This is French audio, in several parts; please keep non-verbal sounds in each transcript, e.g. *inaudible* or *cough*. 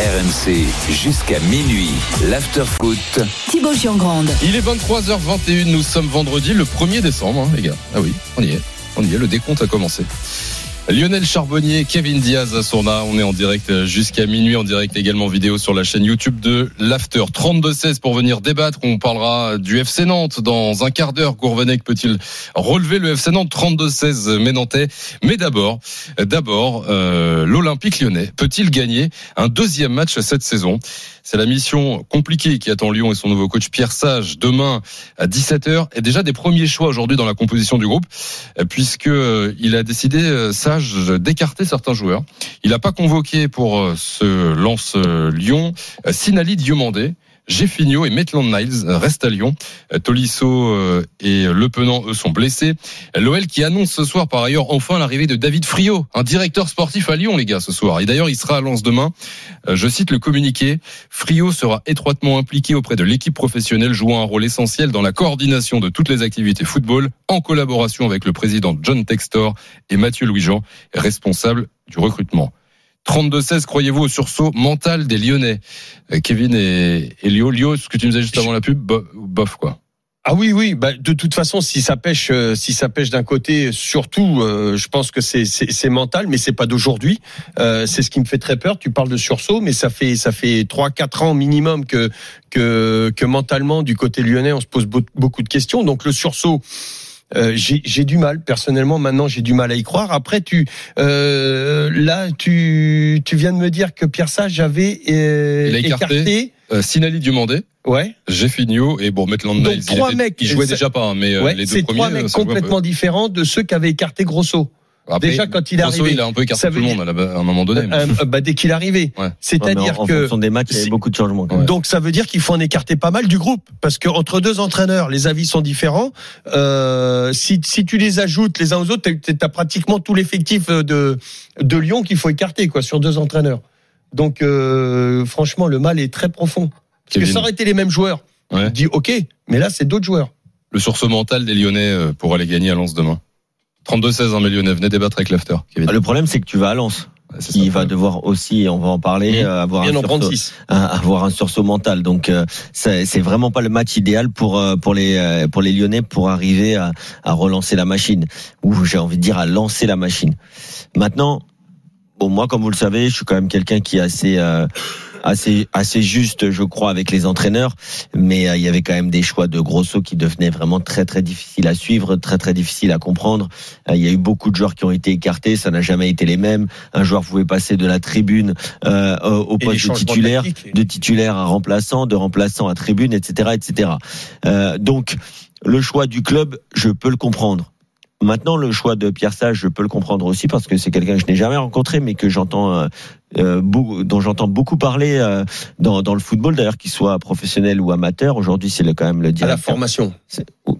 RMC jusqu'à minuit. L'afterfoot. Thibaut Giangrande. Il est 23h21, nous sommes vendredi le 1er décembre, hein, les gars. Ah oui, on y est. On y est, le décompte a commencé. Lionel Charbonnier, Kevin Diaz à Sourna. On est en direct jusqu'à minuit, en direct également vidéo sur la chaîne YouTube de l'After. 32-16 pour venir débattre. On parlera du FC Nantes dans un quart d'heure. Gourvenec peut-il relever le FC Nantes? 32-16 Ménantais Mais d'abord, d'abord, euh, l'Olympique lyonnais peut-il gagner un deuxième match cette saison? C'est la mission compliquée qui attend Lyon et son nouveau coach Pierre Sage demain à 17h. Et déjà des premiers choix aujourd'hui dans la composition du groupe, puisque euh, il a décidé euh, D'écarter certains joueurs. Il n'a pas convoqué pour euh, ce lance Lyon Sinali Diomandé. Jeffinho et Maitland Niles restent à Lyon. Tolisso euh, et Le Penant, eux, sont blessés. L'OL qui annonce ce soir, par ailleurs, enfin l'arrivée de David Friot, un directeur sportif à Lyon, les gars, ce soir. Et d'ailleurs, il sera à Lens demain. Euh, je cite le communiqué. Friot sera étroitement impliqué auprès de l'équipe professionnelle, jouant un rôle essentiel dans la coordination de toutes les activités football, en collaboration avec le président John Textor et Mathieu Louis-Jean, responsable du recrutement. 32-16, croyez-vous au sursaut mental des Lyonnais euh, Kevin et, et Lio, Lio, ce que tu nous as juste avant la pub, bof quoi. Ah oui, oui. Bah, de toute façon, si ça pêche, euh, si ça pêche d'un côté, surtout, euh, je pense que c'est c'est mental, mais c'est pas d'aujourd'hui. c'est ce qui me fait très peur. Tu parles de sursaut, mais ça fait ça fait trois quatre ans minimum que que que mentalement du côté lyonnais, on se pose beaucoup de questions. Donc le sursaut. Euh, j'ai du mal personnellement. Maintenant, j'ai du mal à y croire. Après, tu euh, là, tu tu viens de me dire que Pierre Sage avait euh, écarté, euh, Sinali Dumandé. Ouais. Jeffinho et bon Maitland Donc trois mecs. Qui jouaient déjà pas, hein, mais ouais, les deux premiers. trois mecs complètement différents de ceux qu'avait écarté Grosso. Déjà quand il est arrivé, il a un peu écarté tout le monde à un moment donné. Euh, euh, bah, dès qu'il est arrivé, ouais. c'est-à-dire que en fonction des matchs, il y a beaucoup de changements. Donc ça veut dire qu'il faut en écarter pas mal du groupe, parce que entre deux entraîneurs, les avis sont différents. Euh, si, si tu les ajoutes les uns aux autres, tu as pratiquement tout l'effectif de de Lyon qu'il faut écarter quoi sur deux entraîneurs. Donc euh, franchement, le mal est très profond. Parce Kevin. que ça aurait été les mêmes joueurs. Ouais. Dit ok, mais là c'est d'autres joueurs. Le sursaut mental des Lyonnais pour aller gagner à Lens demain. 32-16 en Lyonnais, venez débattre avec l'after. Ah, le problème, c'est que tu vas à Lens. Il va devoir aussi, on va en parler, mmh. avoir, un sursaut, un, avoir un sursaut mental. Donc euh, c'est vraiment pas le match idéal pour euh, pour les euh, pour les Lyonnais pour arriver à, à relancer la machine ou j'ai envie de dire à lancer la machine. Maintenant, bon moi comme vous le savez, je suis quand même quelqu'un qui est assez euh, assez assez juste, je crois, avec les entraîneurs. Mais euh, il y avait quand même des choix de Grosso qui devenaient vraiment très très difficiles à suivre, très très difficiles à comprendre. Euh, il y a eu beaucoup de joueurs qui ont été écartés, ça n'a jamais été les mêmes. Un joueur pouvait passer de la tribune euh, au poste de titulaire, de titulaire à remplaçant, de remplaçant à tribune, etc., etc. Euh, donc le choix du club, je peux le comprendre. Maintenant, le choix de Pierre Sage, je peux le comprendre aussi parce que c'est quelqu'un que je n'ai jamais rencontré, mais que j'entends, euh, dont j'entends beaucoup parler euh, dans, dans le football, d'ailleurs, qu'il soit professionnel ou amateur. Aujourd'hui, c'est quand même le directeur. À la formation.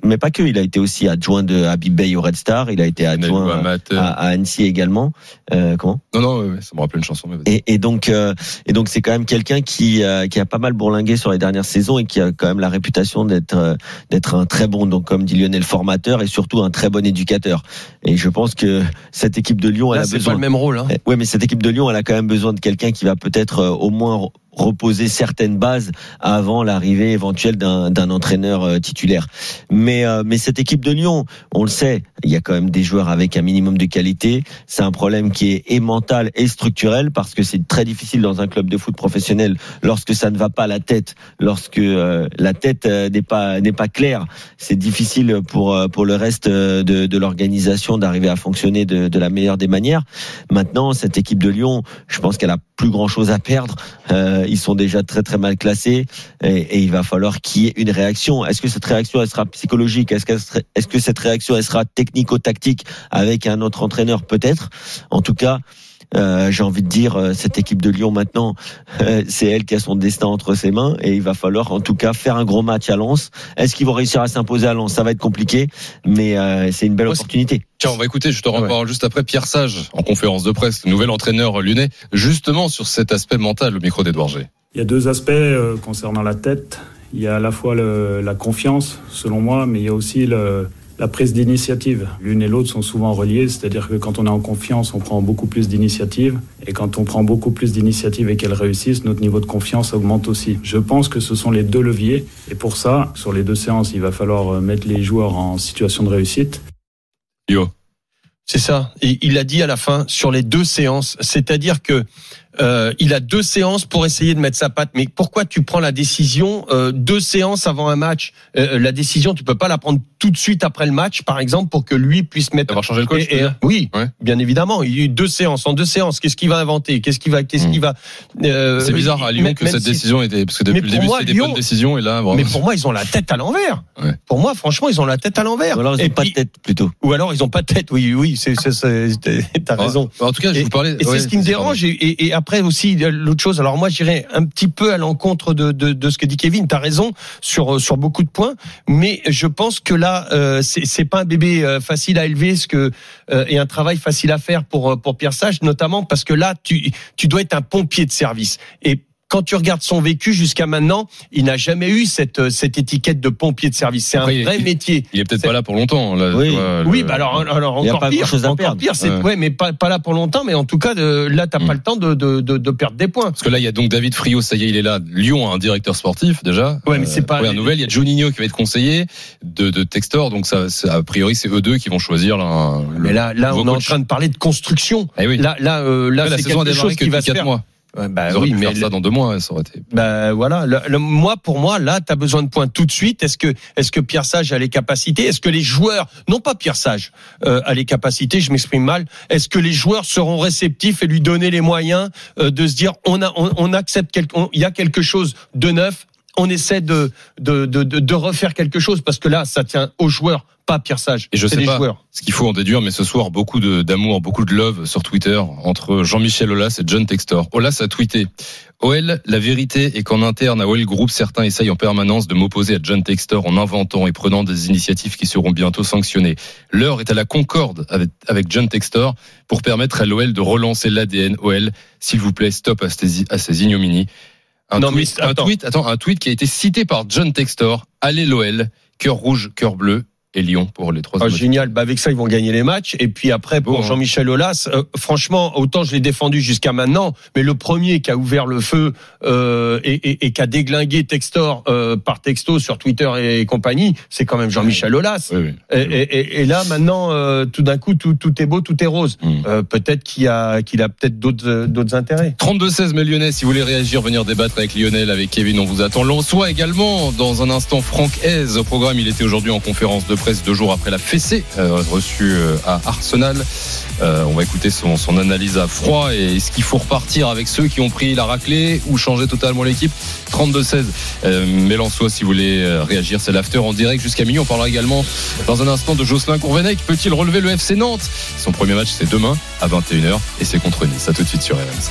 Mais pas que. Il a été aussi adjoint de Habib Bey au Red Star. Il a été adjoint à, à, Annecy également. Euh, comment? Non, non, ça me rappelle une chanson. Mais et, et donc, et donc, c'est quand même quelqu'un qui qui a pas mal bourlingué sur les dernières saisons et qui a quand même la réputation d'être d'être un très bon, donc comme dit Lionel, formateur et surtout un très bon éducateur. Et je pense que cette équipe de Lyon, Là, elle a besoin. pas le même rôle. Hein. Ouais, mais cette équipe de Lyon, elle a quand même besoin de quelqu'un qui va peut-être au moins reposer certaines bases avant l'arrivée éventuelle d'un entraîneur titulaire. Mais euh, mais cette équipe de Lyon, on le sait, il y a quand même des joueurs avec un minimum de qualité. C'est un problème qui est et mental et structurel parce que c'est très difficile dans un club de foot professionnel lorsque ça ne va pas la tête, lorsque euh, la tête n'est pas n'est pas claire. C'est difficile pour pour le reste de, de l'organisation d'arriver à fonctionner de, de la meilleure des manières. Maintenant, cette équipe de Lyon, je pense qu'elle a plus grand chose à perdre. Euh, ils sont déjà très très mal classés et, il va falloir qu'il y ait une réaction. Est-ce que cette réaction sera psychologique? Est-ce que, est que cette réaction elle sera technico-tactique avec un autre entraîneur? Peut-être. En tout cas, Euh, J'ai envie de dire, euh, cette équipe de Lyon maintenant, *laughs* euh, c'est elle qui a son destin entre ses mains et il va falloir en tout cas faire un gros match à Lens. Est-ce qu'ils vont réussir à s'imposer à Lens? Ça va être compliqué, mais euh, c'est une belle opportunité. Tiens, on va écouter, je te Ouais. reparle juste après Pierre Sage en conférence de presse, le nouvel entraîneur lyonnais, justement sur cet aspect mental au micro d'Edouard G. Il y a deux aspects euh, concernant la tête. Il y a à la fois le- la confiance, selon moi, mais il y a aussi le- la prise d'initiative. L'une et l'autre sont souvent reliées, c'est-à-dire que quand on est en confiance, on prend beaucoup plus d'initiatives, et quand on prend beaucoup plus d'initiatives et qu'elles réussissent, notre niveau de confiance augmente aussi. Je pense que ce sont les deux leviers, et pour ça, sur les deux séances, il va falloir euh, mettre les joueurs en situation de réussite. Yo. C'est ça. Et il a dit à la fin sur les deux séances, c'est-à-dire que euh, il a deux séances pour essayer de mettre sa patte. Mais pourquoi tu prends la décision euh, deux séances avant un match? Euh, La décision, tu peux pas la prendre tout de suite après le match, par exemple, pour que lui puisse mettre. D'avoir changé le coach, Et- et- oui, Ouais. bien évidemment. Il y a eu deux séances. En deux séances, qu'est-ce qu'il va inventer? Qu'est-ce qu'il va Qu'est-ce Mm. qu'il va euh, C'est bizarre à Lyon même- que même cette si- décision était, parce que depuis le début c'était des Lyon- bonnes décisions et là, vraiment. Mais pour moi, ils ont la tête à l'envers. Ouais. Pour moi, franchement, ils ont la tête à l'envers. Ou alors ils Et n'ont pas de tête plutôt. Ou alors ils ont pas de tête. Oui, oui, c'est, c'est, c'est- t'as Ah, raison. En tout cas, je Et- vous parlais. Et ouais, c'est ce qui me dérange. Et, et- et après aussi l'autre chose. Alors moi, j'irais un petit peu à l'encontre de, de, de ce que dit Kevin. T'as raison sur sur beaucoup de points, mais je pense que là, euh, c'est, pas un bébé euh, facile à élever, ce que euh, et un travail facile à faire pour euh, pour Pierre Sage, notamment parce que là, tu tu dois être un pompier de service quand tu regardes son vécu jusqu'à maintenant, il n'a jamais eu cette euh, cette étiquette de pompier de service. C'est un Après, vrai il- métier. Il est peut-être pas là pour longtemps. Là, Oui. vois, Oui, le- bah alors, alors Il y a encore pas pire, à encore perdre. pire, c'est Ouais. ouais, mais pas, pas là pour longtemps, mais en tout cas, de, là, t'as Mm. pas le temps de, de, de, de perdre des points. Parce que là, il y a donc David Friot, ça y est, il est là. Lyon a un directeur sportif déjà. Ouais, mais c'est pas- Première nouvelle, il y a Juninho qui va être conseiller de, de Textor, donc ça, c'est- a priori, c'est eux deux qui vont choisir là. le Mais là, là, on est en train de parler de construction. Eh oui. Là, là, euh, là, c'est quelque chose qui va se 4 faire. mois. Ouais, bah Ils auraient oui, pu mais faire ça dans deux mois, ça aurait été. bah voilà. Le- le- moi, pour moi, là, t'as besoin de points tout de suite. Est-ce que, est-ce que Pierre Sage a les capacités? Est-ce que les joueurs, non pas Pierre Sage, euh, a les capacités? Je m'exprime mal. Est-ce que les joueurs seront réceptifs et lui donner les moyens euh, de se dire, on a, on, on accepte il y a quelque chose de neuf. On essaie de, de, de, refaire quelque chose parce que là, ça tient aux joueurs, pas Pierre Sage. Et je sais les pas joueurs. ce qu'il faut en déduire, mais ce soir, beaucoup d'amour, beaucoup de love sur Twitter entre Jean-Michel Aulas et John Textor. Aulas a tweeté OL, la vérité est qu'en interne à OL Group, certains essayent en permanence de m'opposer à John Textor en inventant et prenant des initiatives qui seront bientôt sanctionnées. L'heure est à la concorde avec, avec John Textor pour permettre à l'OL de relancer l'ADN OL. S'il vous plaît, stop à ces, à ces ignominies. Un, Non, tweet, mais un tweet, attends, un tweet qui a été cité par John Textor. Allez l'OL, cœur rouge, cœur bleu et Lyon pour les trois. Ah, génial. Bah, avec ça, ils vont gagner les matchs. Et puis après, pour hein. Jean-Michel Aulas, euh, franchement, autant je l'ai défendu jusqu'à maintenant, mais le premier qui a ouvert le feu euh, et, et- et qui a déglingué Textor euh, par texto sur Twitter et, compagnie, c'est quand même Jean-Michel Aulas. Oui, oui. Et, et- et- et là, maintenant, euh, tout d'un coup, tout, tout est beau, tout est rose. Mm. Euh, peut-être qu'il a, qu'il a peut-être d'autres, euh, d'autres intérêts. 32-16, mais Lyonnais, si vous voulez réagir, venir débattre avec Lionel, avec Kevin, on vous attend. Lensois également, dans un instant, Franck Hez au programme. Il était aujourd'hui en conférence de presse deux jours après la fessée euh, reçue euh, à Arsenal. Euh, on va écouter son, analyse à froid et est-ce qu'il faut repartir avec ceux qui ont pris la raclée ou changer totalement l'équipe? 32-16. Euh, Lensois, si vous voulez réagir, c'est l'after en direct jusqu'à minuit. On parlera également dans un instant de Jocelyn Courvenec. Peut-il relever le FC Nantes? Son premier match, c'est demain à 21h et c'est contre Nice. À tout de suite sur RMC.